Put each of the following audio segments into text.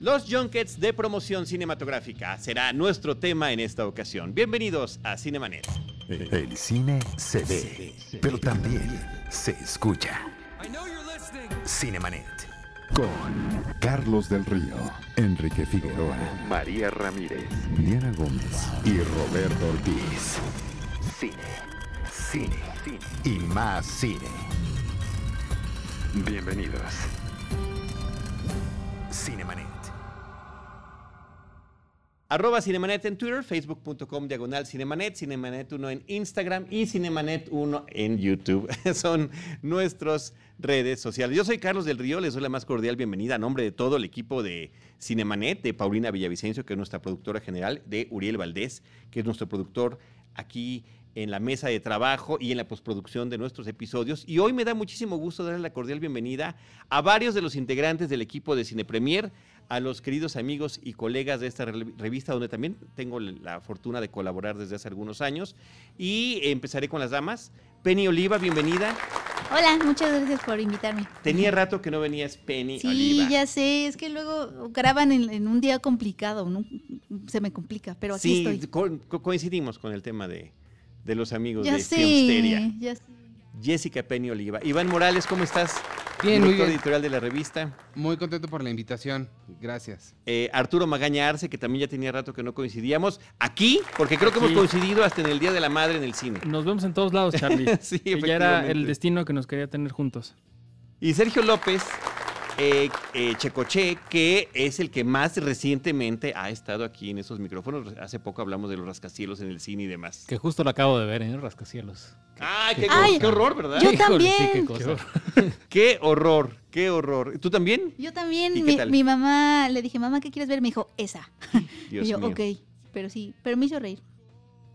Los junkets de promoción cinematográfica será nuestro tema en esta ocasión. Bienvenidos a Cinemanet. El cine se ve, pero también se escucha. Cinemanet. Con Carlos del Río, Enrique Figueroa, María Ramírez, Diana Gómez y Roberto Ortiz. Cine, cine, cine y más cine. Bienvenidos. Cinemanet. Arroba Cinemanet en Twitter, facebook.com diagonal Cinemanet, Cinemanet 1 en Instagram y Cinemanet 1 en YouTube. Son nuestras redes sociales. Yo soy Carlos del Río, les doy la más cordial bienvenida a nombre de todo el equipo de Cinemanet, de Paulina Villavicencio, que es nuestra productora general, de Uriel Valdés, que es nuestro productor aquí en la mesa de trabajo y en la postproducción de nuestros episodios. Y hoy me da muchísimo gusto darle la cordial bienvenida a varios de los integrantes del equipo de Cine Premier, a los queridos amigos y colegas de esta revista, donde también tengo la fortuna de colaborar desde hace algunos años. Y empezaré con las damas. Penny Oliva, bienvenida. Hola, muchas gracias por invitarme. Tenía rato que no venías, Penny sí, Oliva. Ya sé, es que luego graban en, un día complicado, ¿no? se me complica, pero así sí, estoy. coincidimos con el tema de, de los amigos ya de sé, Ya sé. Jessica Penny Oliva. Iván Morales, ¿cómo estás? Bien, muy bien. editorial de la revista. Muy contento por la invitación. Gracias. Eh, Arturo Magaña Arce, que también ya tenía rato que no coincidíamos. Aquí, porque creo que hemos coincidido hasta en el Día de la Madre en el cine. Nos vemos en todos lados, Charlie. sí, que ya era el destino que nos quería tener juntos. Y Sergio López, eh, eh, Checoche, que es el que más recientemente ha estado aquí en esos micrófonos. Hace poco hablamos de los rascacielos en el cine y demás. Que justo lo acabo de ver en ¿eh? Rascacielos. ¡Ay, qué, qué horror, ¿verdad? Yo también. qué, qué, horror, qué horror. ¿Tú también? Yo también. Mi, mamá, le dije, mamá, ¿qué quieres ver? Me dijo, esa. y yo, ok, pero sí, pero me hizo reír.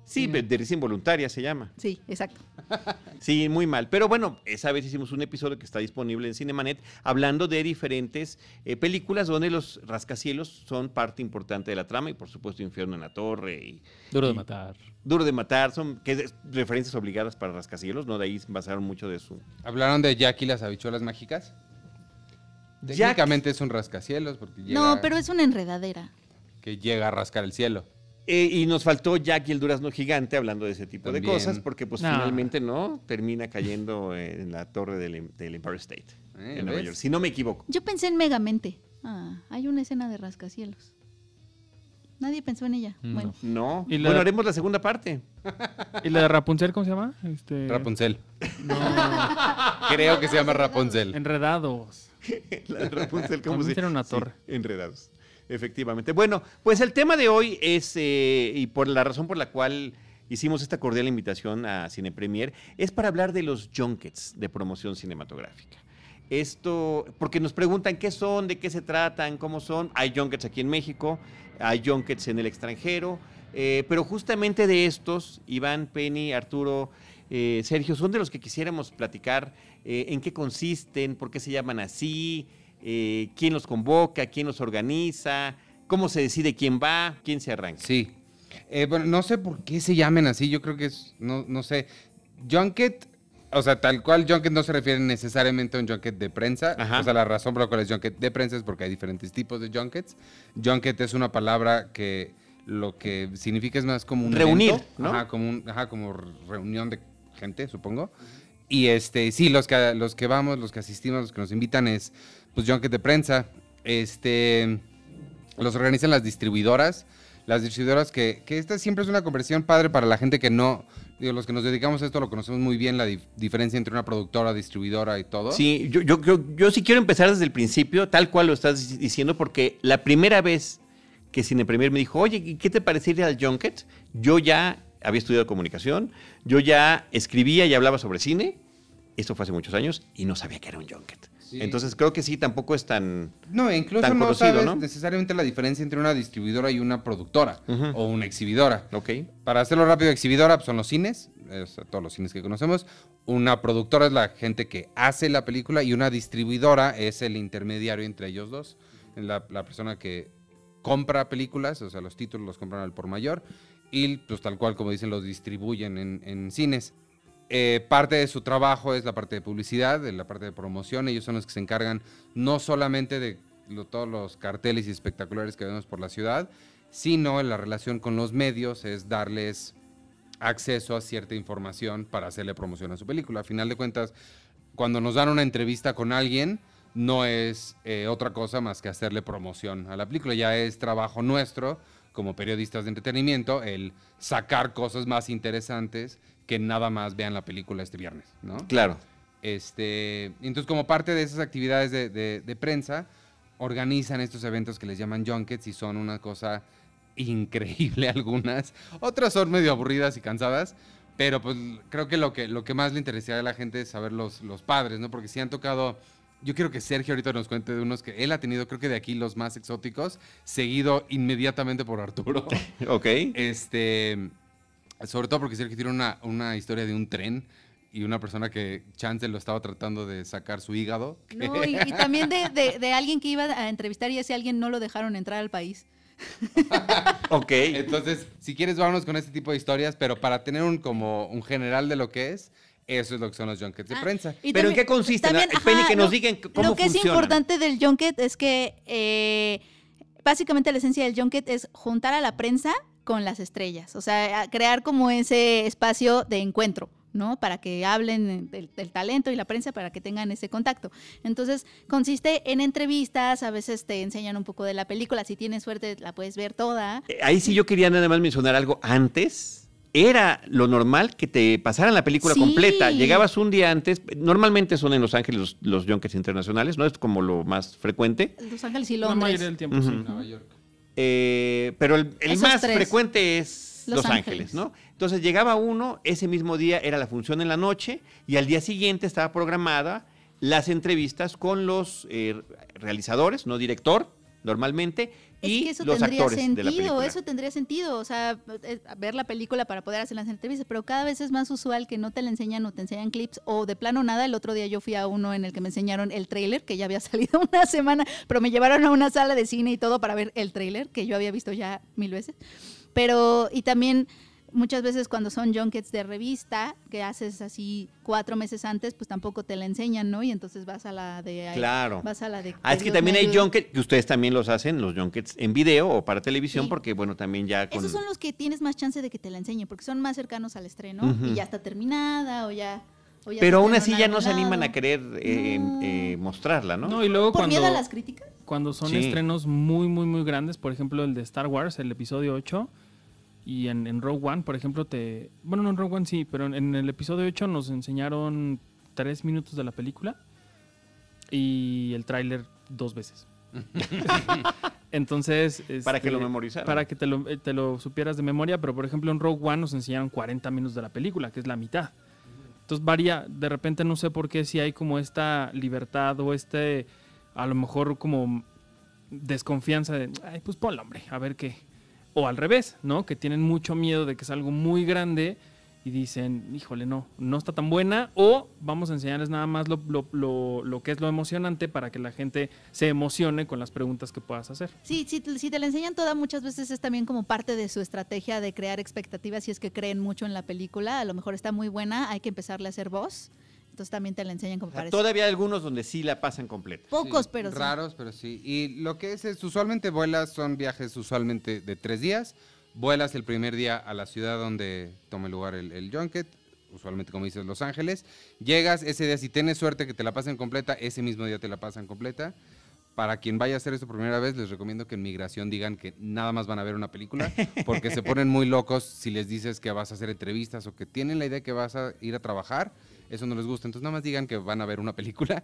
Sí, de risa involuntaria se llama. Sí, exacto. Sí, muy mal. Pero bueno, esa vez hicimos un episodio que está disponible en Cinemanet hablando de diferentes eh, películas donde los rascacielos son parte importante de la trama y por supuesto Infierno en la Torre y... Duro de matar. Duro de matar, son que referencias obligadas para rascacielos, ¿no? De ahí basaron mucho de su... ¿Hablaron de Jack y las habichuelas mágicas? Técnicamente es un rascacielos porque No, pero es una enredadera. Que llega a rascar el cielo. Eh, y nos faltó Jack y el durazno gigante hablando de ese tipo de cosas, porque pues finalmente no termina cayendo en la torre del, Empire State eh, en Nueva York, si no me equivoco. Yo pensé en Megamente. Ah, hay una escena de rascacielos. Nadie pensó en ella. Bueno, no. ¿Y bueno, haremos la segunda parte. ¿Y la de Rapunzel cómo se llama? Este... Rapunzel. No. Creo que se llama Rapunzel. Enredados. la de Rapunzel, ¿cómo se llama? una torre. enredados. Efectivamente. Bueno, pues el tema de hoy es, eh, y por la razón por la cual hicimos esta cordial invitación a Cine Premier, es para hablar de los junkets de promoción cinematográfica. Esto, porque nos preguntan qué son, de qué se tratan, cómo son. Hay junkets aquí en México, hay junkets en el extranjero, eh, pero justamente de estos, Iván, Penny, Arturo, eh, Sergio, son de los que quisiéramos platicar en qué consisten, por qué se llaman así, eh, quién los convoca, quién los organiza, cómo se decide quién va, quién se arranca. Sí. Eh, bueno, no sé por qué se llamen así, yo creo que es, no, no sé. Junket, o sea, tal cual Junket no se refiere necesariamente a un Junket de prensa. O sea, la razón por la cual es Junket de prensa es porque hay diferentes tipos de Junkets. Junket es una palabra que lo que significa es más como un reunir, ¿no? Ajá, como un, ajá, como reunión de gente, supongo. Y este, sí, los que los que vamos, los que asistimos, los que nos invitan es pues junket de prensa. Este, los organizan las distribuidoras. Las distribuidoras que, que esta siempre es una conversión padre para la gente que no, digo, los que nos dedicamos a esto lo conocemos muy bien, la diferencia entre una productora, distribuidora y todo. Sí, yo, yo, yo, sí quiero empezar desde el principio, tal cual lo estás diciendo, porque la primera vez que Cine Premier me dijo, oye, ¿qué te parecería al Junket? Yo ya había estudiado comunicación, yo ya escribía y hablaba sobre cine, esto fue hace muchos años, y no sabía que era un Junket. Entonces creo que sí, tampoco es tan. No, incluso no sabes necesariamente la diferencia entre una distribuidora y una productora o una exhibidora. Ok. Para hacerlo rápido, exhibidora pues, son los cines, todos los cines que conocemos. Una productora es la gente que hace la película y una distribuidora es el intermediario entre ellos dos. La, la persona que compra películas, o sea, los títulos los compran al por mayor y pues tal cual como dicen los distribuyen en, en cines. Eh, parte de su trabajo es la parte de publicidad, la parte de promoción. Ellos son los que se encargan no solamente de todos los carteles y espectaculares que vemos por la ciudad, sino la relación con los medios es darles acceso a cierta información para hacerle promoción a su película. A final de cuentas, cuando nos dan una entrevista con alguien, no es eh, otra cosa más que hacerle promoción a la película. Ya es trabajo nuestro como periodistas de entretenimiento el sacar cosas más interesantes que nada más vean la película este viernes, ¿no? Claro. Este, entonces, como parte de esas actividades de, de- de prensa, organizan estos eventos que les llaman junkets y son una cosa increíble algunas. Otras son medio aburridas y cansadas, pero pues creo que lo que, lo que más le interesaría a la gente es saber los, los padres, ¿no? Porque si han tocado... Yo quiero que Sergio ahorita nos cuente de unos que él ha tenido, creo que de aquí los más exóticos, seguido inmediatamente por Arturo. Ok. Este, sobre todo porque Sergio tiene una, una historia de un tren y una persona que Chance lo estaba tratando de sacar su hígado. No, y, y también de, de- de alguien que iba a entrevistar y ese alguien no lo dejaron entrar al país. Ok. Entonces, si quieres, vámonos con este tipo de historias, pero para tener un como un general de lo que es, eso es lo que son los junkets de Ah, prensa. y ¿Pero en qué consisten? Penny, que nos digan c- cómo Lo que es importante del junket es que eh, básicamente la esencia del junket es juntar a la prensa con las estrellas, o sea, crear como ese espacio de encuentro. ¿no? Para que hablen del, del talento y la prensa, para que tengan ese contacto. Entonces, consiste en entrevistas, a veces te enseñan un poco de la película, si tienes suerte la puedes ver toda. Eh, Ahí sí yo quería nada más mencionar algo antes. Era lo normal que te pasaran la película Sí. completa. Llegabas un día antes. Normalmente son en Los Ángeles los, los internacionales, ¿no? Es como lo más frecuente. Los Ángeles y La Londres. mayoría del tiempo, Ujú. sí. Nueva York. Eh, pero el, más tres. frecuente es Los, Los Ángeles. Ángeles. ¿no? Entonces llegaba uno, ese mismo día era la función en la noche y al día siguiente estaba programada las entrevistas con los eh, realizadores, no director, normalmente, Es y que eso los tendría actores de la sentido, película. eso tendría sentido, o sea, ver la película para poder hacer las entrevistas, pero cada vez es más usual que no te la enseñan o te enseñan clips o de plano nada. El otro día yo fui a uno en el que me enseñaron el tráiler, que ya había salido una semana, pero me llevaron a una sala de cine y todo para ver el tráiler, que yo había visto ya mil veces. Pero, y también muchas veces cuando son junkets de revista, que haces así cuatro meses antes, pues tampoco te la enseñan, ¿no? Y entonces vas a la de... Claro. Vas a la de... Ah, es que también hay junkets, que ustedes también los hacen, los junkets en video o para televisión, Sí. porque bueno, también ya con... Esos son los que tienes más chance de que te la enseñen, porque son más cercanos al estreno y ya está terminada o ya. o ya Pero aún así ya no se animan a querer eh, No. eh, mostrarla, ¿no? No, y luego ¿Por cuando, miedo a las críticas? cuando son Sí. estrenos muy, muy, muy grandes, por ejemplo, el de Star Wars, el episodio 8, y en, en Rogue One, por ejemplo, te... Bueno, no en Rogue One sí, pero en, en el episodio 8 nos enseñaron tres minutos de la película y el tráiler dos veces. Entonces... Para que lo este, memorizaran. Para que te lo, te lo supieras de memoria, pero por ejemplo en Rogue One nos enseñaron 40 minutos de la película, que es la mitad. Entonces varía, de repente no sé por qué si hay como esta libertad o este, a lo mejor como desconfianza de, ay, pues ponlo, hombre, a ver qué. O al revés, ¿no? Que tienen mucho miedo de que es algo muy grande y dicen, híjole, no, no está tan buena. O vamos a enseñarles nada más lo, lo- lo- lo que es lo emocionante para que la gente se emocione con las preguntas que puedas hacer. Sí, sí, si te la enseñan toda, muchas veces es también como parte de su estrategia de crear expectativas si es que creen mucho en la película. A lo mejor está muy buena, hay que empezarle a hacer voz. Entonces también te la enseñan como O sea, parece. todavía hay algunos donde sí la pasan completa. Pocos, Sí, pero sí. Raros, pero sí. Y lo que es, es, usualmente vuelas, son viajes usualmente de tres días. Vuelas el primer día a la ciudad donde tome lugar el, el junket, usualmente como dices Los Ángeles. Llegas ese día, si tienes suerte que te la pasen completa, ese mismo día te la pasan completa. Para quien vaya a hacer esto por primera vez, les recomiendo que en migración digan que nada más van a ver una película, porque se ponen muy locos si les dices que vas a hacer entrevistas o que tienen la idea que vas a ir a trabajar, eso no les gusta. Entonces nada más digan que van a ver una película,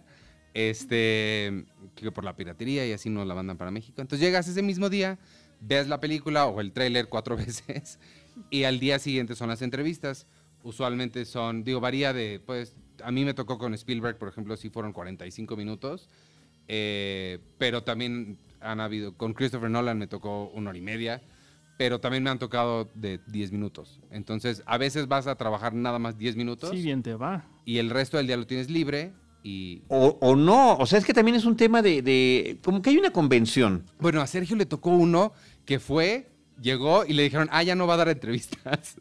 este, que por la piratería y así nos la mandan para México. Entonces llegas ese mismo día, ves la película o el tráiler cuatro veces y al día siguiente son las entrevistas. Usualmente son, digo, varía de, pues, a mí me tocó con Spielberg, por ejemplo, sí fueron 45 minutos. Eh, pero también han habido, con Christopher Nolan me tocó una hora y media, pero también me han tocado de 10 minutos. Entonces, a veces vas a trabajar nada más 10 minutos Sí, bien te va. y el resto del día lo tienes libre y... O, o no, o sea, es que también es un tema de, de- como que hay una convención. Bueno, a Sergio le tocó uno que fue, llegó y le dijeron, ah, ya no va a dar entrevistas.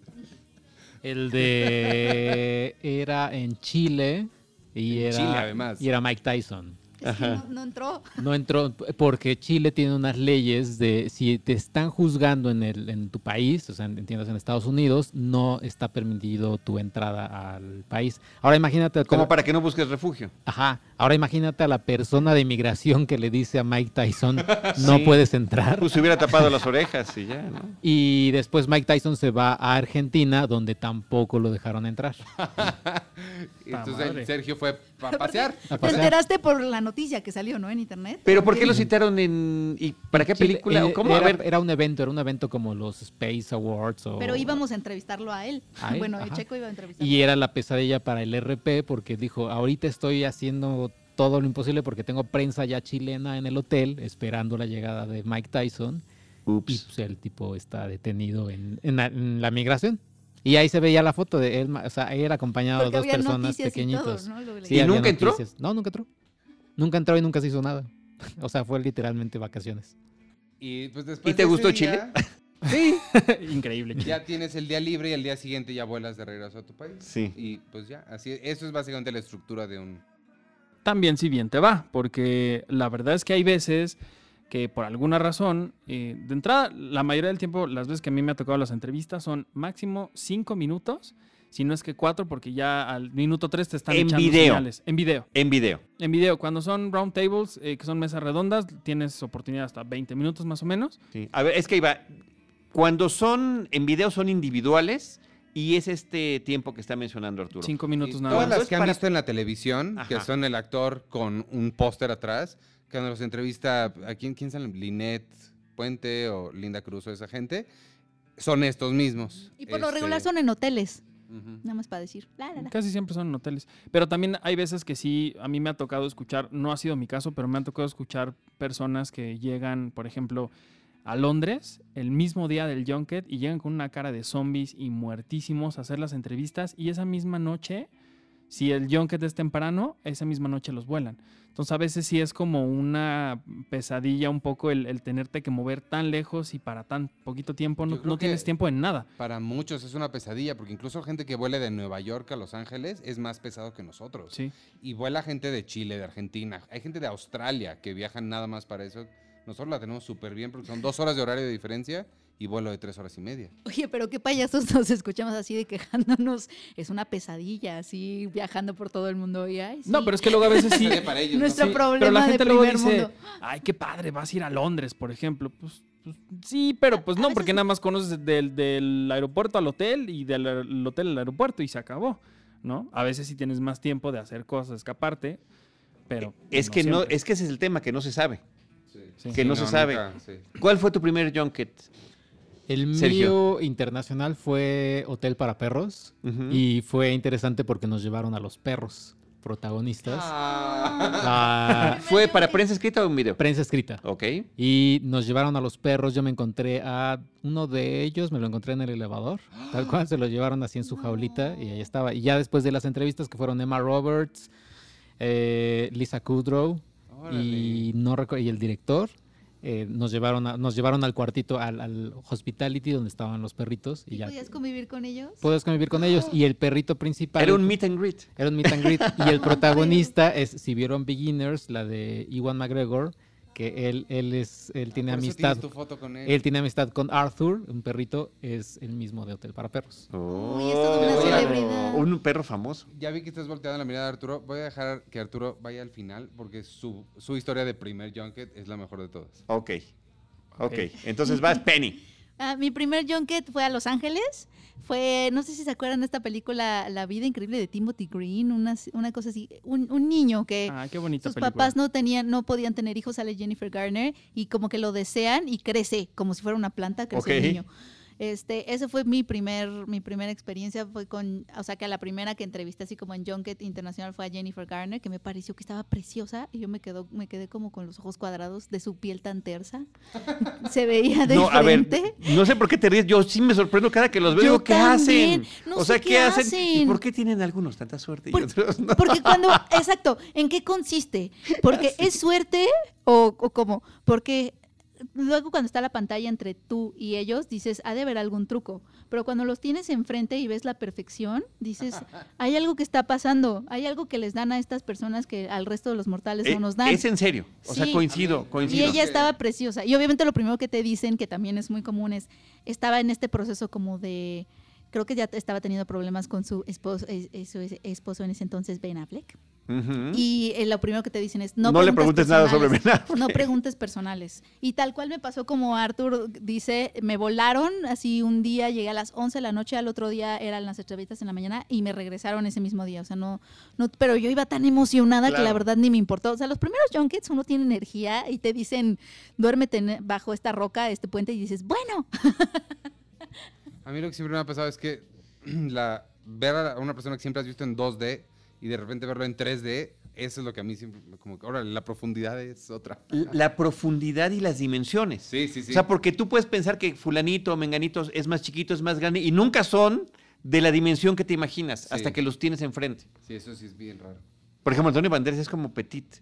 El de. Era en Chile. Y En era. Chile, además. Y era Mike Tyson. No, no entró. No entró porque Chile tiene unas leyes de si te están juzgando en, el, en tu país, o sea, entiendas en Estados Unidos, no está permitido tu entrada al país. Ahora imagínate... Como para que no busques refugio. Ajá. Ahora imagínate a la persona de inmigración que le dice a Mike Tyson, no Sí. puedes entrar. Pues se hubiera tapado las orejas y ya, ¿no? Y después Mike Tyson se va a Argentina, donde tampoco lo dejaron entrar. Entonces Sergio fue a pasear. Te enteraste por la noticia que salió, ¿no? En internet. Pero ¿por qué lo citaron en... y para qué película? eh, ¿O ¿Cómo? A Era, ver, era un evento, era un evento como los Space Awards. O, Pero íbamos a entrevistarlo a él. ¿A él? Bueno, Ajá. Checo iba a entrevistarlo. Y era la pesadilla para el RP porque dijo, ahorita estoy haciendo todo lo imposible porque tengo prensa ya chilena en el hotel esperando la llegada de Mike Tyson. Y Ups. pues, el tipo está detenido en, en la, en la migración. Y ahí se veía la foto de él, o sea, él acompañado de dos personas y pequeñitos. todo, ¿no? Lo Sí, leí. ¿Y nunca entró? No, nunca entró. Nunca entró y nunca se hizo nada. O sea, fue literalmente vacaciones. Y pues después ¿Y te de gustó día, Chile? Increíble. chico. Ya tienes el día libre y el día siguiente ya vuelas de regreso a tu país. Sí. Y pues ya, así eso es básicamente la estructura de un También si bien te va, porque la verdad es que hay veces que por alguna razón, eh, de entrada, la mayoría del tiempo, las veces que a mí me ha tocado las entrevistas son máximo cinco minutos, si no es que cuatro, porque ya al minuto tres te están En echando video. señales. En video. En video. En video, cuando son round tables, eh, que son mesas redondas, tienes oportunidad hasta 20 minutos más o menos. Sí. A ver, es que iba. Cuando son en video son individuales y es este tiempo que está mencionando Arturo. Cinco minutos nada todas más. las que han visto en la televisión, que son el actor con un póster atrás, que cuando los entrevista, ¿a quién, quién sale? Linet Puente o Linda Cruz o esa gente, son estos mismos. Y por lo Este, regular son en hoteles. Nada más para decir. La, la, la. Casi siempre son en hoteles. Pero también hay veces que sí, a mí me ha tocado escuchar, no ha sido mi caso, pero me han tocado escuchar personas que llegan, por ejemplo, a Londres el mismo día del Junket y llegan con una cara de zombies y muertísimos a hacer las entrevistas y esa misma noche, si el Junket es temprano, esa misma noche los vuelan. Entonces a veces sí es como una pesadilla un poco el, el tenerte que mover tan lejos y para tan poquito tiempo, no, no tienes tiempo en nada. Para muchos es una pesadilla, porque incluso gente que vuela de Nueva York a Los Ángeles es más pesado que nosotros. Sí. Y vuela gente de Chile, de Argentina, hay gente de Australia que viajan nada más para eso. Nosotros la tenemos súper bien porque son dos horas de horario de diferencia y vuelo de tres horas y media. Oye, pero qué payasos nos escuchamos así de quejándonos. Es una pesadilla, así viajando por todo el mundo. Y, ay, No, pero es que luego a veces sí. Para ellos, ¿no? Nuestro Sí, problema pero la de gente luego primer dice, mundo. ay, qué padre, vas a ir a Londres, por ejemplo. Pues, pues, sí, pero pues A no, porque nada más conoces del, del aeropuerto al hotel y del hotel al aeropuerto y se acabó, ¿no? A veces sí tienes más tiempo de hacer cosas, escaparte, pero... Es que no, es que ese es el tema, que no se sabe. Sí. que no se sabe. nunca, sí. ¿Cuál fue tu primer junket? El Sergio. mío internacional fue Hotel para Perros y fue interesante porque nos llevaron a los perros protagonistas. Ah. ¿Fue para prensa escrita o un video? prensa escrita. Ok. Y nos llevaron a los perros. Yo me encontré a uno de ellos, me lo encontré en el elevador. Tal cual se lo llevaron así en su jaulita y ahí estaba. Y ya después de las entrevistas que fueron Emma Roberts, eh, Lisa Kudrow y, no recu- y el director, eh, nos, llevaron a- nos llevaron al cuartito, al, al hospitality donde estaban los perritos. Y ¿Y ya podías convivir con ellos? puedes convivir con ellos. Y el perrito principal. Era un meet and greet. Era un meet and greet. y el protagonista es, si vieron Beginners, la de Iwan McGregor, que él, él es, él tiene Ah, eso amistad. tienes tu foto con él. Él tiene amistad con Arthur, un perrito, es el mismo de Hotel para Perros. Uy, es toda una Oh. celebridad. Un perro famoso. Ya vi que estás volteando la mirada de Arturo. Voy a dejar que Arturo vaya al final porque su, su historia de primer junket es la mejor de todas. Ok. Ok. Entonces vas Penny. Ah, mi primer junket fue a Los Ángeles. Fue, no sé si se acuerdan de esta película La vida increíble de Timothy Green, una, una cosa así. Un, un niño que Ah, sus película. papás no tenían, no podían tener hijos, sale Jennifer Garner y como que lo desean y crece, como si fuera una planta, crece el Ok. niño. Este, ese fue mi primer, mi primera experiencia, fue con, o sea que la primera que entrevisté así como en Junket Internacional fue a Jennifer Garner, que me pareció que estaba preciosa y yo me quedo, me quedé como con los ojos cuadrados de su piel tan tersa. Se veía de No, a ver, no sé por qué te ríes. Yo sí me sorprendo cada que los veo. Yo ¿qué también. hacen? No o sé sea, qué ¿qué hacen? ¿Y por qué tienen algunos tanta suerte y Por- otros no? Porque cuando, exacto, ¿en qué consiste? Porque es suerte o, o cómo, porque luego cuando está la pantalla entre tú y ellos, dices, ha de haber algún truco. Pero cuando los tienes enfrente y ves la perfección, dices, hay algo que está pasando, hay algo que les dan a estas personas que al resto de los mortales Eh, no nos dan. Es en serio. O sea, Sí. coincido, Y coincido. ella estaba preciosa. Y obviamente lo primero que te dicen, que también es muy común, es, estaba en este proceso como de, creo que ya estaba teniendo problemas con su esposo, es- es- su esposo en ese entonces, Ben Affleck. Ujú. Y eh, lo primero que te dicen es, no, No le preguntes nada sobre Ben Affleck. No preguntes personales. Y tal cual me pasó como Arthur dice, me volaron así un día, llegué a las 11 de la noche, al otro día eran las entrevistas en la mañana y me regresaron ese mismo día. O sea, no, no pero yo iba tan emocionada que la Claro. verdad ni me importó. O sea, los primeros junkets uno tiene energía y te dicen, duérmete bajo esta roca, este puente, y dices, bueno, A mí lo que siempre me ha pasado es que la, ver a una persona que siempre has visto en 2D y de repente verlo en 3D, eso es lo que a mí siempre, como que, ahora la profundidad es otra. La profundidad y las dimensiones. Sí, sí, sí. O sea, porque tú puedes pensar que fulanito o menganito es más chiquito, es más grande, y nunca son de la dimensión que te imaginas, Sí. hasta que los tienes enfrente. Sí, eso sí es bien raro. Por ejemplo, Antonio Banderas es como petit.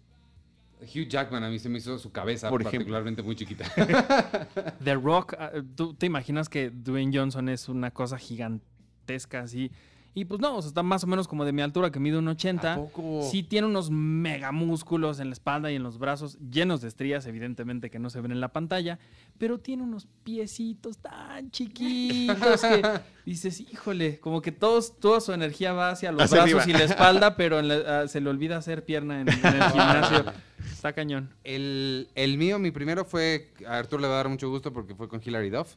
Hugh Jackman a mí se me hizo su cabeza Por ejemplo. particularmente muy chiquita. The Rock, ah, ¿tú te imaginas que Dwayne Johnson es una cosa gigantesca así? Y pues no, o sea, está más o menos como de mi altura, que mide un 80. ¿A poco? Sí tiene unos mega músculos en la espalda y en los brazos, llenos de estrías, evidentemente que no se ven en la pantalla, pero tiene unos piecitos tan chiquitos que dices, híjole, como que todos, toda su energía va hacia los Hacia brazos arriba. y la espalda, pero en la- ah, se le olvida hacer pierna en, en el gimnasio. Está cañón. El, el mío, mi primero fue, a Arturo le va a dar mucho gusto porque fue con Hilary Duff.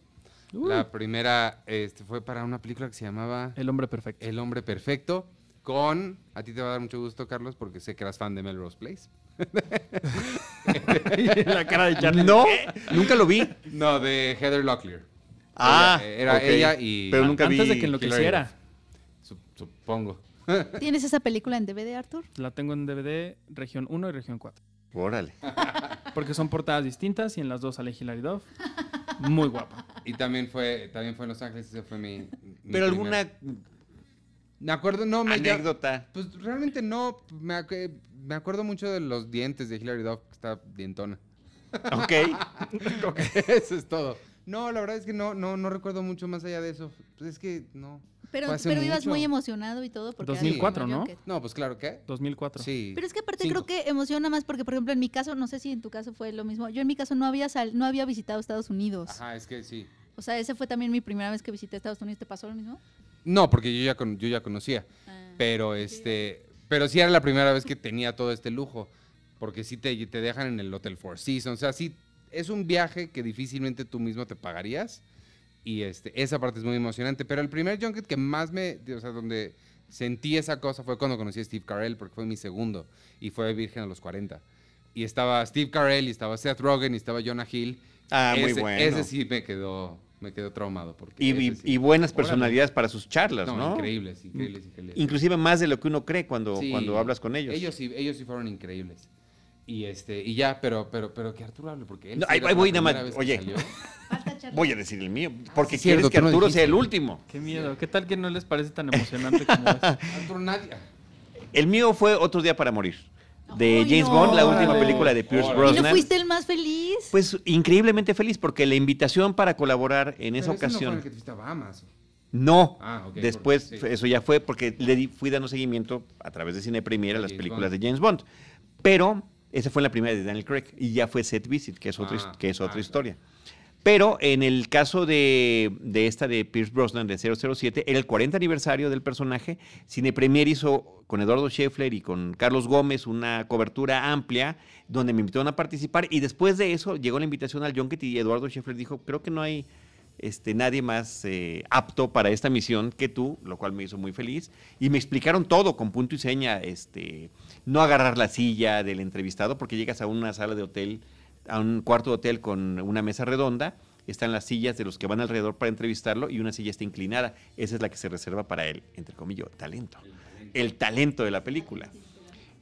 La primera este, fue para una película que se llamaba El hombre perfecto. El hombre perfecto, con, a ti te va a dar mucho gusto, Carlos, porque sé que eras fan de Melrose Place. la cara de Charlie. No, nunca lo vi. No, de Heather Locklear. Ah, Ella- era ella y... Pero nunca Antes vi de que enloqueciera. Sup- Supongo. ¿tienes esa película en DVD, Arthur? La tengo en DVD región 1 y región 4. Órale. Porque son portadas distintas y en las dos sale Hilary Duff. Muy guapa. Y también fue, también fue en Los Ángeles, ese fue mi... mi Pero primer- alguna Me acuerdo, no, me... ya- anécdota. Pues realmente no, me, me acuerdo mucho de los dientes de Hilary Duff, que está dientona. Ok. Eso es todo. No, la verdad es que no, no, no recuerdo mucho más allá de eso. Pues es que no. Pero, pero ibas muy emocionado y todo. Porque 2004, era ¿no? junket. No, pues claro que. 2004. Sí. Pero es que aparte Cinco. creo que emociona más porque, por ejemplo, en mi caso, no sé si en tu caso fue lo mismo. Yo en mi caso no había sal- no había visitado Estados Unidos. Ajá, es que sí. O sea, ese fue también mi primera vez que visité Estados Unidos. ¿Te pasó lo mismo? No, porque yo ya, con- yo ya conocía. Ah. Pero este. Pero sí era la primera vez que tenía todo este lujo. Porque sí te, te dejan en el Hotel Four Seasons. O sea, sí, es un viaje que difícilmente tú mismo te pagarías. Y este, esa parte es muy emocionante. Pero el primer junket que más me. O sea, donde sentí esa cosa fue cuando conocí a Steve Carell, porque fue mi segundo. Y fue Virgen a los 40. Y estaba Steve Carell, y estaba Seth Rogen, y estaba Jonah Hill. Ah, muy bueno. Ese sí me quedó, me quedó traumado. Porque Y, ese y- sí- y buenas Órale. personalidades para sus charlas, ¿no? No, increíbles, increíbles, increíbles. Inclusive más de lo que uno cree cuando, Sí, cuando hablas con ellos. Ellos sí, ellos sí fueron increíbles. Y este, y ya, pero, pero, pero que Arturo hable, porque él No, ahí- voy nada más. Oye. Voy a decir el mío, porque Sí, quieres cierto, que no Arturo sea el último. Qué miedo. ¿Qué tal que no les parece tan emocionante como es? Arturo nadie. El mío fue Otro Día para Morir, de James no. Bond, la última película de Pierce Órale. ¿Y Brosnan. no fuiste el más feliz? Pues increíblemente feliz, porque la invitación para colaborar en esa ese no fue ocasión... el que te fuiste a Bahamas. No, Ah, después porque- sí. eso ya fue porque le di- fui dando seguimiento a través de Cine Premier a las James películas Bond. de James Bond. Pero esa fue la primera de Daniel Craig y ya fue Set Visit, que es otra, Ah, que es ah, otra claro. Pero en el caso de, de esta de Pierce Brosnan de 007, era el 40 aniversario del personaje. Cine Premier hizo con Eduardo Scheffler y con Carlos Gómez una cobertura amplia donde me invitaron a participar. Y después de eso llegó la invitación al Junket y Eduardo Scheffler dijo, creo que no hay este, nadie más eh, apto para esta misión que tú, lo cual me hizo muy feliz. Y me explicaron todo con punto y seña, este, no agarrar la silla del entrevistado, porque llegas a una sala de hotel, a un cuarto de hotel con una mesa redonda, están las sillas de los que van alrededor para entrevistarlo y una silla está inclinada. Esa es la que se reserva para él, entre comillas, talento. El talento de la película.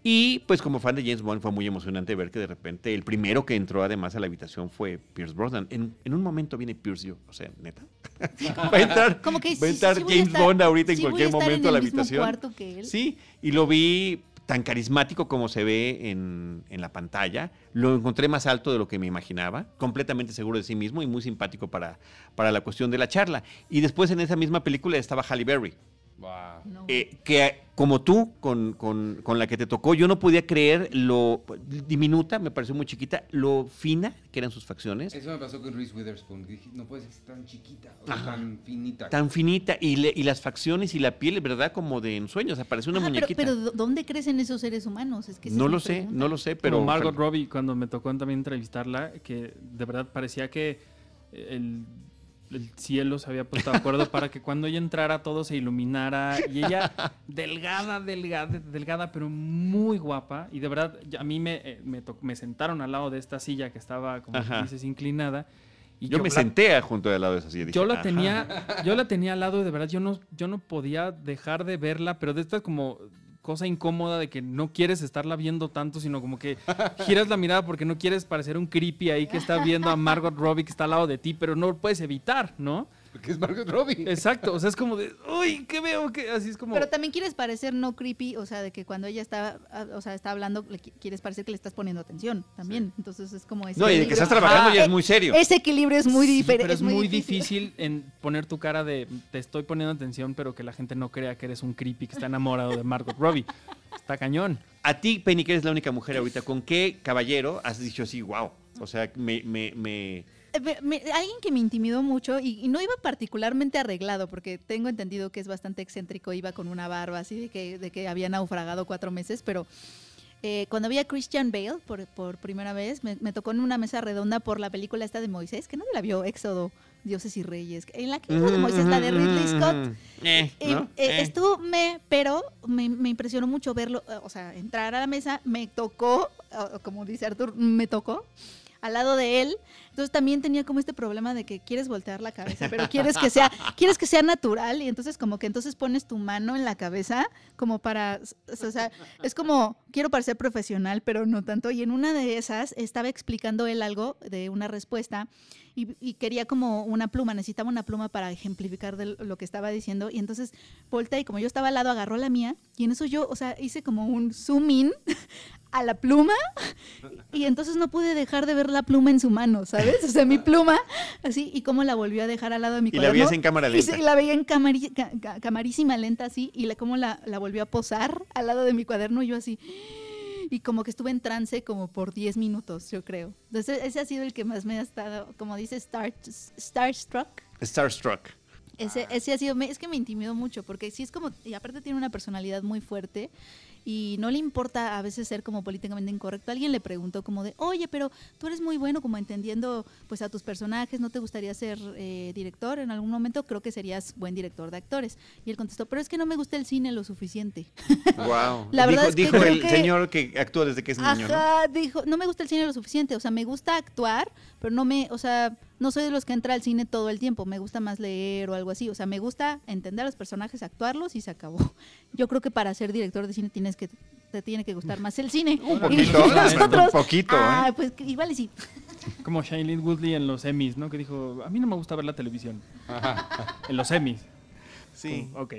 Y pues como fan de James Bond fue muy emocionante ver que de repente el primero que entró además a la habitación fue Pierce Brosnan. En, en un momento viene Pierce yo, o sea, neta. va a entrar, Como que va a entrar sí voy a James estar- Bond ahorita en sí cualquier momento en a la mismo habitación. cuarto que él. Sí, y lo vi tan carismático como se ve en, en la pantalla. Lo encontré más alto de lo que me imaginaba, completamente seguro de sí mismo y muy simpático para, para la cuestión de la charla. Y después en esa misma película estaba Halle Berry. Wow. No. Eh, que como tú, con, con- con la que te tocó, yo no podía creer lo diminuta, me pareció muy chiquita, lo fina que eran sus facciones, Eso me pasó con Reese Witherspoon. que Dije, no puede ser tan chiquita, o sea, tan finita. tan finita, y, le- y las facciones y la piel, ¿verdad? Como de ensueño, o sea, parece una Ajá, pero, muñequita. pero ¿dó- ¿dónde crecen esos seres humanos? Es que no lo sé, pregunta. no lo sé, Pero. Margot. Robbie, cuando me tocó también entrevistarla, que de verdad parecía que el, el cielo se había puesto de acuerdo para que cuando ella entrara todo se iluminara. Y ella, delgada, delgada, delgada, pero muy guapa. Y de verdad, a mí me, eh, me, sentaron al lado de esta silla que estaba, como Ajá. dices, inclinada. Y Yo me la- senté junto al lado de esa silla. yo la "Ajá". tenía, yo la tenía al lado y de verdad yo no, yo no podía dejar de verla, pero de esta como cosa incómoda de que no quieres estarla viendo tanto, sino como que giras la mirada porque no quieres parecer un creepy ahí que está viendo a Margot Robbie que está al lado de ti, pero no lo puedes evitar, ¿no? Porque es Margot Robbie. Exacto, o sea, es como de, uy, ¿qué veo? que Así es como... Pero también quieres parecer no creepy, o sea, de que cuando ella está, ah, o sea, está hablando, le quieres parecer que le estás poniendo atención también. Entonces es como ese No, y de que estás trabajando Ajá, ya es muy serio. Ese equilibrio es muy Sí, diferente. pero es muy difícil en poner tu cara de te estoy poniendo atención, pero que la gente no crea que eres un creepy que está enamorado de Margot Robbie. Está cañón. A ti, Penny, que eres la única mujer ahorita, ¿con qué caballero has dicho así, wow? O sea, me... me- me- alguien que me intimidó mucho y, y no iba particularmente arreglado, porque tengo entendido que es bastante excéntrico, iba con una barba así de que, de que había naufragado cuatro meses, pero eh, cuando vi a Christian Bale por, por primera vez, me, me tocó en una mesa redonda por la película esta de Moisés, que nadie la vio, Éxodo, Dioses y Reyes, en la que hizo de Moisés, la de Ridley Scott. Eh, Eh, ¿no? eh, Eh. Estuvo me, pero me, me impresionó mucho verlo, eh, o sea, entrar a la mesa, me tocó, como dice Arthur, me tocó al lado de él. Entonces también tenía como este problema de que quieres voltear la cabeza, pero quieres que sea, quieres que sea natural y entonces como que entonces pones tu mano en la cabeza como para, o sea, es como quiero parecer profesional, pero no tanto. Y en una de esas estaba explicando él algo de una respuesta y, y quería como una pluma, necesitaba una pluma para ejemplificar de lo que estaba diciendo. Y entonces voltea y como yo estaba al lado, agarró la mía y en eso yo, o sea, hice como un zoom in a la pluma y entonces no pude dejar de ver la pluma en su mano, ¿sabes? O sea, mi pluma, así, y cómo la volvió a dejar al lado de mi Y la cuaderno. veías en cámara Y lenta. sí, la veía en camari- ca- ca- camarísima lenta así, y la, cómo la, la volvió a posar al lado de mi cuaderno, y yo así. Y como que estuve en trance como por 10 minutos, yo creo. Entonces, ese ha sido el que más me ha estado, como dice, star, starstruck. Starstruck. Ese, ese ha sido, es que me intimidó mucho, porque sí es como, y aparte tiene una personalidad muy fuerte y no le importa a veces ser como políticamente incorrecto. Alguien le preguntó como de, oye, pero tú eres muy bueno como entendiendo pues a tus personajes, ¿no te gustaría ser eh, director en algún momento? Creo que serías buen director de actores. Y él contestó, pero es que no me gusta el cine lo suficiente. Wow. La dijo verdad es que dijo el que- señor que actúa desde que es niño, ¿no? Ajá, dijo, no me gusta el cine lo suficiente, o sea, me gusta actuar, pero no me, o sea, no soy de los que entra al cine todo el tiempo, me gusta más leer o algo así, o sea, me gusta entender a los personajes, actuarlos y se acabó. Yo creo que para ser director de cine tienes que te tiene que gustar más el cine. Un Y poquito, nosotros, un poquito, ¿eh? Ah, pues igual y sí. Como Shailene Woodley en los Emmys, ¿no? Que dijo, a mí no me gusta ver la televisión. en los Emmys. Sí. Ok.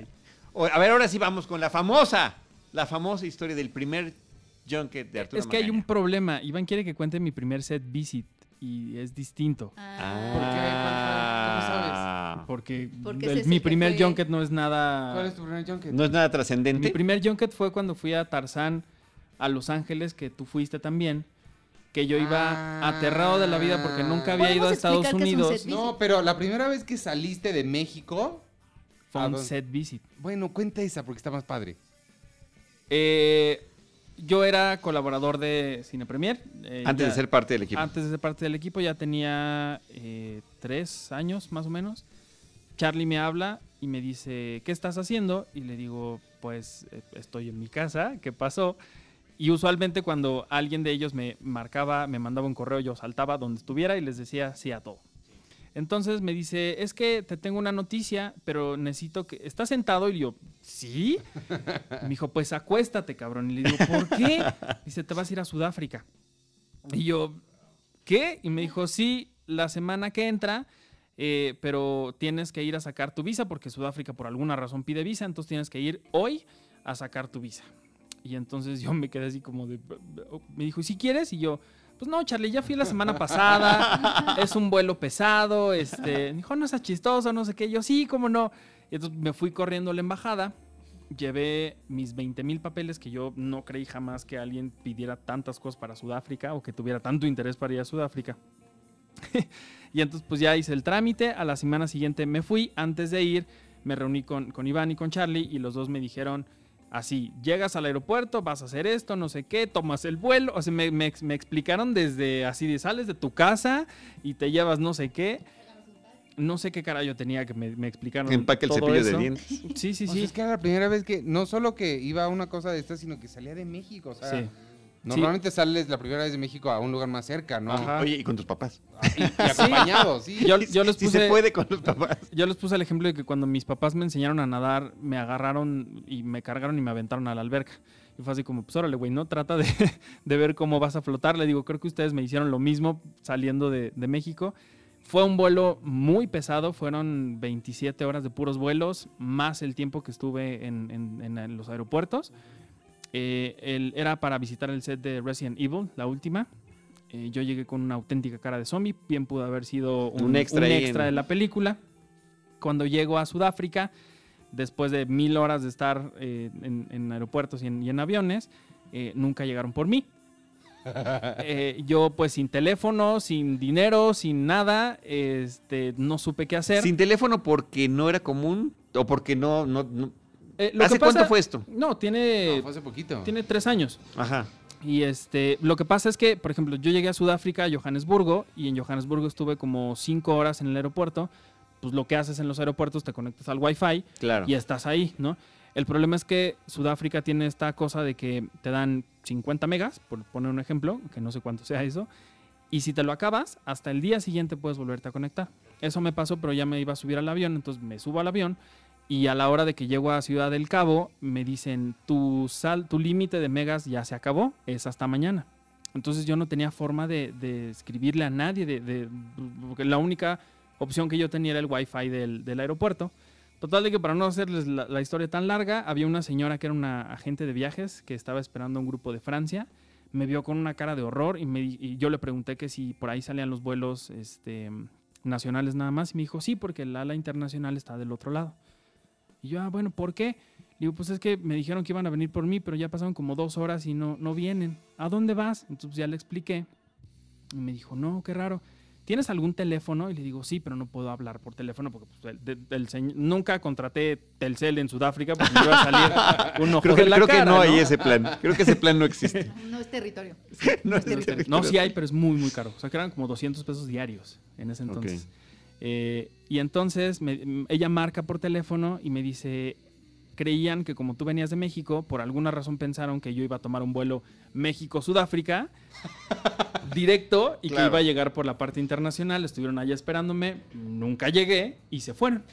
O- A ver, ahora sí vamos con la famosa, la famosa historia del primer junket de Arturo Es que hay un problema. Iván quiere que cuente mi primer set visit y es distinto. Ah. Porque, Porque es el- ese mi primer fue- junket no es nada... ¿Cuál es tu primer junket? No es nada Mi trascendente. primer junket fue cuando fui a Tarzán a Los Ángeles, que tú fuiste también, que yo iba Ah. aterrado de la vida porque nunca había ido a ¿Podemos Estados es Unidos. No, pero la primera vez que saliste de México. Fue ¿A un set visit. Bueno, cuenta esa porque está más padre. Eh, yo era colaborador de Cine Premier. eh, Antes ya- de ser parte del equipo. Antes de ser parte del equipo ya tenía eh, tres años más o menos. Charlie me habla y me dice, ¿qué estás haciendo? Y le digo, pues eh, estoy en mi casa, ¿qué pasó? Y usualmente cuando alguien de ellos me marcaba, me mandaba un correo, yo saltaba donde estuviera y les decía sí a todo. Entonces me dice, es que te tengo una noticia, pero necesito que... ¿Estás sentado? Y yo, ¿sí? Y me dijo, pues acuéstate, cabrón. Y le digo, ¿por qué? Dice, te vas a ir a Sudáfrica. Y yo, ¿qué? Y me dijo, sí, la semana que entra, eh, pero tienes que ir a sacar tu visa porque Sudáfrica por alguna razón pide visa, entonces tienes que ir hoy a sacar tu visa. Y entonces yo me quedé así como de... Me dijo, ¿si quieres? Y yo, pues no, Charlie, ya fui la semana pasada, es un vuelo pesado, este, dijo, no seas chistoso, no sé qué, yo sí, cómo no. Y entonces me fui corriendo a la embajada, llevé mis 20 mil papeles que yo no creí jamás que alguien pidiera tantas cosas para Sudáfrica o que tuviera tanto interés para ir a Sudáfrica. y entonces pues ya hice el trámite, a la semana siguiente me fui, antes de ir me reuní con, con Iván y con Charlie y los dos me dijeron, así, llegas al aeropuerto, vas a hacer esto, no sé qué, tomas el vuelo, o sea, me, me, me explicaron desde así de sales de tu casa y te llevas no sé qué. No sé qué cara yo tenía que me, me explicaron. Empaque el todo cepillo de dientes. Sí, sí, O sea, sí. es que era la primera vez que no solo que iba a una cosa de esta, sino que salía de México. O sea, Sí. Normalmente sales la primera vez de México a un lugar más cerca, ¿no? Ajá. Oye, y con tus papás. Y, y acompañado, sí. Yo, yo les Si puse, se puede con los papás. yo les puse el ejemplo de que cuando mis papás me enseñaron a nadar, me agarraron y me cargaron y me aventaron a la alberca. Y fue así como, pues órale, güey, no trata de, de ver cómo vas a flotar. Le digo, creo que ustedes me hicieron lo mismo saliendo de, de México. Fue un vuelo muy pesado, fueron 27 horas de puros vuelos, más el tiempo que estuve en, en- en- en los aeropuertos. Eh, el- era para visitar el set de Resident Evil, la última. Eh, yo llegué con una auténtica cara de zombie, bien pudo haber sido un, Un extra un ahí extra en- de la película. Cuando llego a Sudáfrica, después de mil horas de estar eh, en, en aeropuertos y en, y en aviones, eh, nunca llegaron por mí. Yo pues sin teléfono, sin dinero, sin nada, este, no supe qué hacer. Sin teléfono porque no era común o porque no... no, no- Eh, lo ¿Hace que pasa- cuánto fue esto? No, tiene, No, fue hace poquito. tiene tres años. Ajá. Y este, lo que pasa es que, por ejemplo, yo llegué a Sudáfrica, a Johannesburgo, y en Johannesburgo estuve como cinco horas en el aeropuerto. Pues lo que haces en los aeropuertos, te conectas al Wi-Fi Claro. y estás ahí, ¿no? El problema es que Sudáfrica tiene esta cosa de que te dan 50 megas, por poner un ejemplo, que no sé cuánto sea eso, y si te lo acabas, hasta el día siguiente puedes volverte a conectar. Eso me pasó, pero ya me iba a subir al avión, entonces me subo al avión y a la hora de que llego a Ciudad del Cabo, me dicen, tu, sal, tu límite de megas ya se acabó, es hasta mañana. Entonces yo no tenía forma de, de escribirle a nadie, de, de- la única opción que yo tenía era el wifi del, del aeropuerto. Total de que para no hacerles la, historia tan larga, había una señora que era una agente de viajes que estaba esperando a un grupo de Francia. Me vio con una cara de horror y, me, yo le pregunté que si por ahí salían los vuelos este, nacionales nada más. Y me dijo, sí, porque el ala internacional está del otro lado. Y yo, ah, bueno, ¿por qué? Le digo, pues es que me dijeron que iban a venir por mí, pero ya pasaron como dos horas y no, no vienen. ¿A dónde vas? Entonces ya le expliqué. Y me dijo, no, qué raro. ¿Tienes algún teléfono? Y le digo, sí, pero no puedo hablar por teléfono porque pues, el- el señ- nunca contraté Telcel en Sudáfrica porque me iba a salir un ojo Creo que, de la creo que cara, no hay ese plan. Creo que ese plan no existe. No es territorio. No es territorio. territorio. No, sí hay, pero es muy, muy caro. O sea, que eran como 200 pesos diarios en ese entonces. Eh, y entonces me- m- ella marca por teléfono y me dice, creían que como tú venías de México, por alguna razón pensaron que yo iba a tomar un vuelo México-Sudáfrica directo y que iba a llegar por la parte internacional. Estuvieron allá esperándome, nunca llegué y se fueron.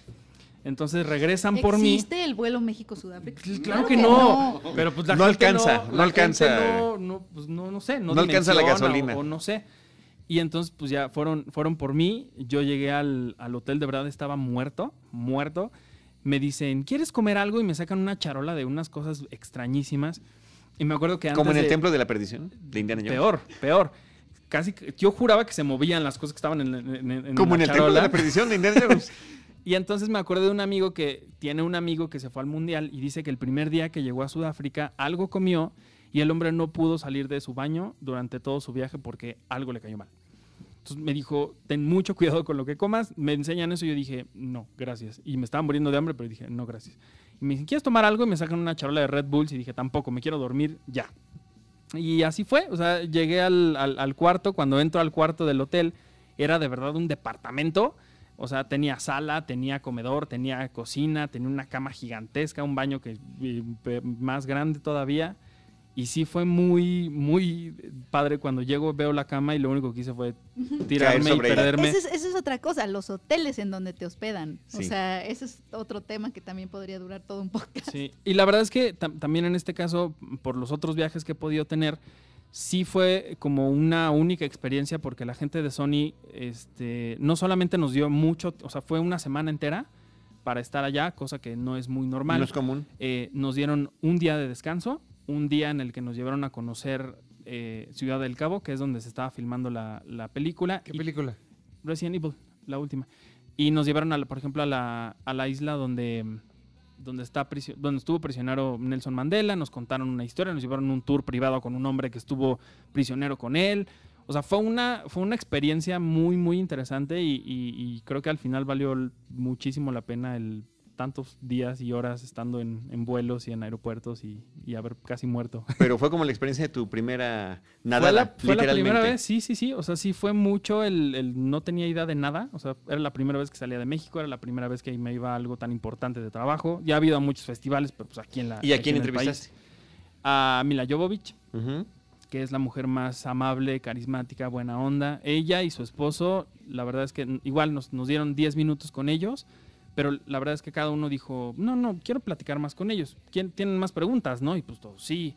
Entonces regresan por mí. ¿Existe el vuelo México-Sudáfrica? Claro que no. Pero pues la No gente alcanza, no la alcanza. gente No, no, pues no, no sé, no, No alcanza la gasolina. O, o no sé. Y entonces, pues ya fueron, fueron por mí. Yo llegué al, al hotel, de verdad estaba muerto, muerto. Me dicen, ¿quieres comer algo? Y me sacan una charola de unas cosas extrañísimas. Y me acuerdo que antes Como en el de- templo de la perdición de Indiana Jones. Peor, peor. Casi, yo juraba que se movían las cosas que estaban en, en- en- Como en el templo de la perdición de Indiana Jones. Y entonces me acuerdo de un amigo que tiene un amigo que se fue al mundial y dice que el primer día que llegó a Sudáfrica algo comió y el hombre no pudo salir de su baño durante todo su viaje porque algo le cayó mal. Entonces me dijo, ten mucho cuidado con lo que comas. Me enseñan eso y yo dije, no, gracias. Y me estaba muriendo de hambre, pero dije, no, gracias. Y me dicen, ¿quieres tomar algo? Y me sacan una charola de Red Bulls y dije, tampoco, me quiero dormir ya. Y así fue, o sea, llegué al, cuarto, cuando entro al cuarto del hotel, era de verdad un departamento, o sea, tenía sala, tenía comedor, tenía cocina, tenía una cama gigantesca, un baño que más grande todavía, y sí fue muy, muy padre cuando llego, veo la cama y lo único que hice fue tirarme y perderme. Esa es, esa es otra cosa, los hoteles en donde te hospedan. O sea, ese es otro tema que también podría durar todo un podcast. Sí, y la verdad es que tam- también en este caso, por los otros viajes que he podido tener, sí fue como una única experiencia porque la gente de Sony este, no solamente nos dio mucho, o sea, fue una semana entera para estar allá, cosa que no es muy normal. No es común. Eh, nos dieron un día de descanso un día en el que nos llevaron a conocer eh, Ciudad del Cabo, que es donde se estaba filmando la, la película. ¿Qué y- película? Resident Evil, la última. Y nos llevaron, a por ejemplo, a la, a la isla donde, donde, está donde estuvo prisionero Nelson Mandela. Nos contaron una historia, nos llevaron un tour privado con un hombre que estuvo prisionero con él. O sea, fue una, fue una experiencia muy, muy interesante y, y- y creo que al final valió muchísimo la pena el tantos días y horas estando en, en vuelos y en aeropuertos y, y haber casi muerto. Pero fue como la experiencia de tu primera Fue nadada, la, fue la literalmente. primera vez, sí, sí, sí. O sea, sí fue mucho el, el no tenía idea de nada. O sea, era la primera vez que salía de México, era la primera vez que me iba a algo tan importante de trabajo. Ya ha habido muchos festivales, pero pues aquí en la. ¿Y a quién en entrevistaste? A Mila Jovovich, que es la mujer más amable, carismática, buena onda. Ella y su esposo, la verdad es que igual nos, nos dieron 10 minutos con ellos, pero la verdad es que cada uno dijo, no, no, quiero platicar más con ellos. ¿Quién, ¿Tienen más preguntas? ¿No? Y pues todos, sí.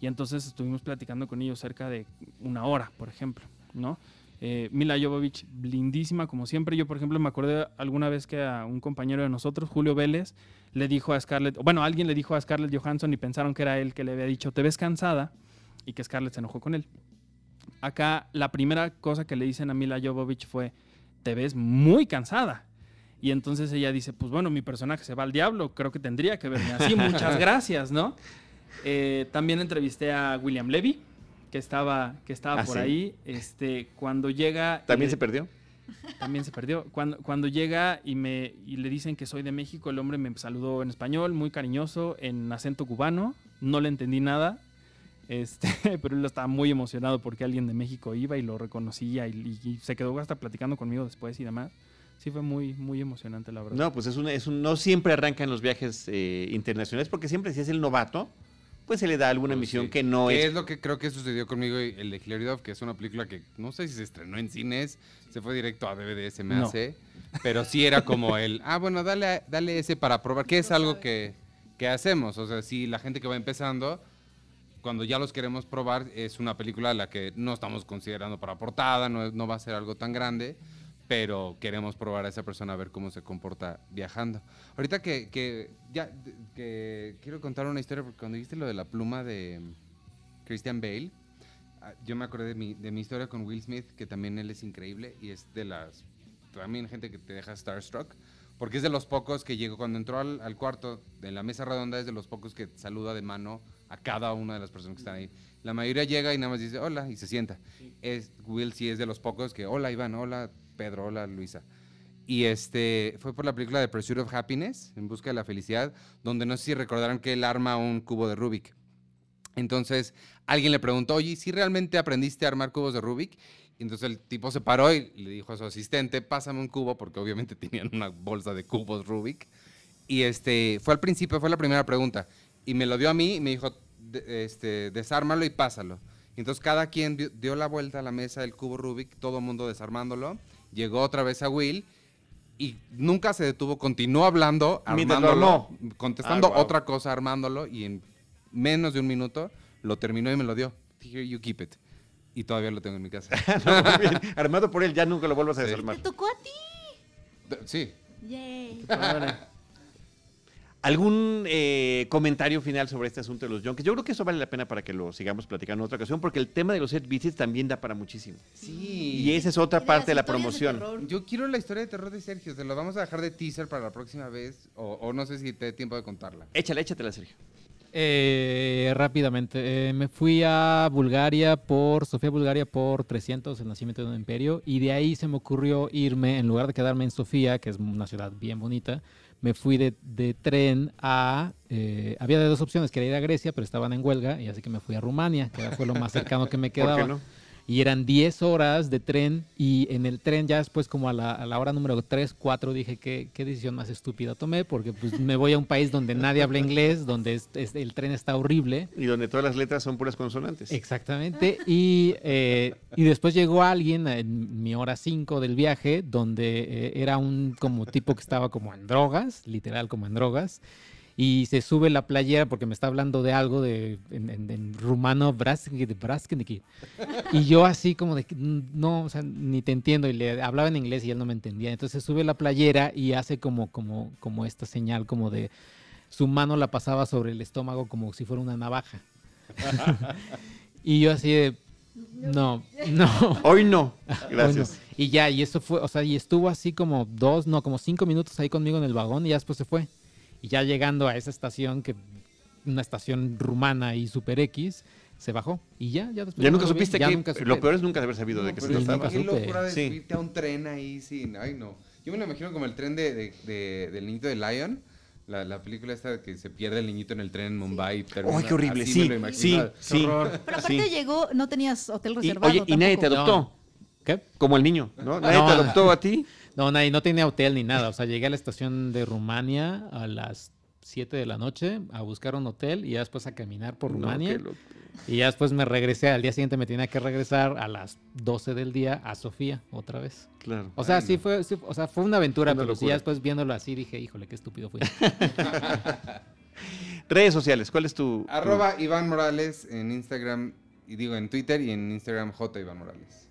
Y entonces estuvimos platicando con ellos cerca de una hora, por ejemplo, ¿no? Eh, Mila Jovovich, lindísima como siempre. Yo, por ejemplo, me acordé alguna vez que a un compañero de nosotros, Julio Vélez, le dijo a Scarlett, bueno, alguien le dijo a Scarlett Johansson y pensaron que era él que le había dicho, te ves cansada, y que Scarlett se enojó con él. Acá la primera cosa que le dicen a Mila Jovovich fue, te ves muy cansada. Y entonces ella dice, pues bueno, mi personaje se va al diablo, creo que tendría que verme así, muchas gracias, ¿no? Eh, también entrevisté a William Levy, que estaba, que estaba Ah, por sí. ahí. Este, cuando llega... ¿También se perdió? también se perdió. Cuando, cuando llega y, me, y le dicen que soy de México, el hombre me saludó en español, muy cariñoso, en acento cubano. No le entendí nada, este, pero él estaba muy emocionado porque alguien de México iba y lo reconocía y, y- y se quedó hasta platicando conmigo después y demás. Sí, fue muy, muy emocionante, la verdad. No, pues es un, es un, no siempre arrancan los viajes eh, internacionales porque siempre si es el novato, pues se le da alguna Pues misión sí. que no ¿Qué es. es lo que creo que sucedió conmigo y el de Hilary Duff, que es una película que no sé si se estrenó en cines, se fue directo a DVD, se me No. hace, pero sí era como el, ah, bueno, dale, dale ese para probar, que es algo que, que hacemos, o sea, si la gente que va empezando, cuando ya los queremos probar, es una película a la que no estamos considerando para portada, no, no va a ser algo tan grande, pero queremos probar a esa persona a ver cómo se comporta viajando. Ahorita que, que ya que quiero contar una historia, porque cuando dijiste lo de la pluma de Christian Bale, ah, yo me acordé de mi, de mi historia con Will Smith, que también él es increíble y es de las, también gente que te deja starstruck, porque es de los pocos que llegó, cuando entró al, al cuarto de la mesa redonda, es de los pocos que saluda de mano a cada una de las personas que están ahí. La mayoría llega y nada más dice hola y se sienta. Es, Will sí es de los pocos que hola Iván, hola Pedro, hola Luisa. Y este fue por la película de Pursuit of Happiness, En Busca de la Felicidad, donde no sé si recordarán que él arma un cubo de Rubik. Entonces alguien le preguntó, oye, ¿si realmente aprendiste a armar cubos de Rubik? Y entonces el tipo se paró y le dijo a su asistente, pásame un cubo, porque obviamente tenían una bolsa de cubos Rubik. Y este, fue al principio, fue la primera pregunta. Y me lo dio a mí y me dijo, "De- este, desármalo y pásalo. Entonces cada quien dio la vuelta a la mesa del cubo Rubik, todo el mundo desarmándolo. Llegó otra vez a Will y nunca se detuvo, continuó hablando, armándolo, contestando Ah, otra cosa, armándolo y en menos de un minuto lo terminó y me lo dio. Here you keep it. Y todavía lo tengo en mi casa. No. Armado por él, ya nunca lo vuelvas a Sí. desarmar. Te tocó a ti. Sí. Yay. ¿Algún eh, comentario final sobre este asunto de los junkies? Yo creo que eso vale la pena para que lo sigamos platicando en otra ocasión, porque el tema de los set visits también da para muchísimo. Sí. Y esa es otra parte de la de promoción. terror. Yo quiero la historia de terror de Sergio. Se lo vamos a dejar de teaser para la próxima vez. O, o no sé si te dé tiempo de contarla. Échale, échatela, Sergio. Eh, rápidamente, eh, me fui a Bulgaria por, Sofía, Bulgaria por 300, el nacimiento de un imperio, y de ahí se me ocurrió irme, en lugar de quedarme en Sofía, que es una ciudad bien bonita, me fui de, de tren a, eh, había de dos opciones, quería ir a Grecia, pero estaban en huelga, y así que me fui a Rumania, que fue lo más cercano que me ¿Por quedaba. qué no? Y eran 10 horas de tren y en el tren ya después como a la, a la hora número 3, 4 dije que qué decisión más estúpida tomé porque pues me voy a un país donde nadie habla inglés, donde es- es- el tren está horrible. Y donde todas las letras son puras consonantes. Exactamente. Y, eh, y después llegó alguien en mi hora 5 del viaje donde eh, era un como tipo que estaba como en drogas, literal como en drogas. Y se sube la playera porque me está hablando de algo de, en, en- en rumano, braskeniki. Y yo así como de, "Mm, no, o sea, ni te entiendo. Y le hablaba en inglés y él no me entendía. Entonces sube la playera y hace como, como, como esta señal como de su mano la pasaba sobre el estómago como si fuera una navaja. y yo así de, no, no. Hoy no. Gracias. y ya, y eso fue, o sea, y estuvo así como dos, no, como cinco minutos ahí conmigo en el vagón y ya después se fue. Y ya llegando a esa estación, que una estación rumana y super X, se bajó. Y ya, ya después. Ya no nunca supiste ya que nunca lo peor es nunca haber sabido de qué se sí, trataba. Qué locura de Sí. subirte a un tren ahí sin. Ay, no. Yo me lo imagino como el tren de, de- de- del niñito de Lion. La, la película esta que se pierde el niñito en el tren en Mumbai. termina- ¡Ay, qué horrible! así Sí, me lo imagino. sí, sí. horror. Pero aparte Sí. llegó, no tenías hotel Y, reservado. oye, y nadie te adoptó, ¿Qué? como el niño, ¿no? Nadie No. te adoptó a ti. No, nadie, no tenía hotel ni nada. O sea, llegué a la estación de Rumania a las 7 de la noche a buscar un hotel y ya después a caminar por Rumania. y ya después me regresé, al día siguiente me tenía que regresar a las 12 del día a Sofía otra vez. Claro. O sea, Ay, sí no. fue, sí, o sea, fue una aventura, Una pero sí, ya después viéndolo así dije, híjole, qué estúpido fui. Redes sociales, ¿cuál es tu...? tu- Arroba Iván Morales en Instagram. Y digo en Twitter y en Instagram J Iván Morales.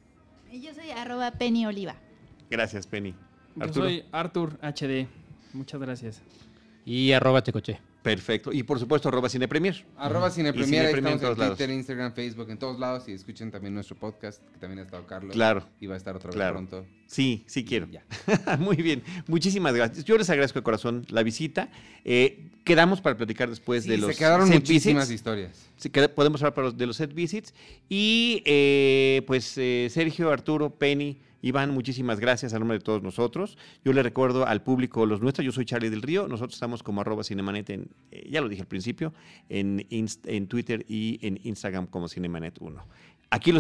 Y yo soy arroba Penny Oliva. Gracias, Penny. Yo Arturo. soy Arthur HD. Muchas gracias. y arroba checoche. Perfecto. Y por supuesto, arroba Cine Premier. Arroba Cine Y Premier, ahí en estamos en todos lados. Twitter, Instagram, Facebook, en todos lados. Y escuchen también nuestro podcast, que también ha estado Carlos. Claro. Y va a estar otra vez Claro. pronto. Sí, sí quiero. Ya. Muy bien. Muchísimas gracias. Yo les agradezco de corazón la visita. Eh, quedamos para platicar después Sí, de los se quedaron set muchísimas visits. historias. Sí, podemos hablar para los- de los set visits. Y eh, pues eh, Sergio, Arturo, Penny, Iván, muchísimas gracias a nombre de todos nosotros. Yo le recuerdo al público los nuestros. Yo soy Charlie del Río. Nosotros estamos como arroba cinemanet en, eh, ya lo dije al principio, en, en Twitter y en Instagram como Cinemanet 1. Aquí los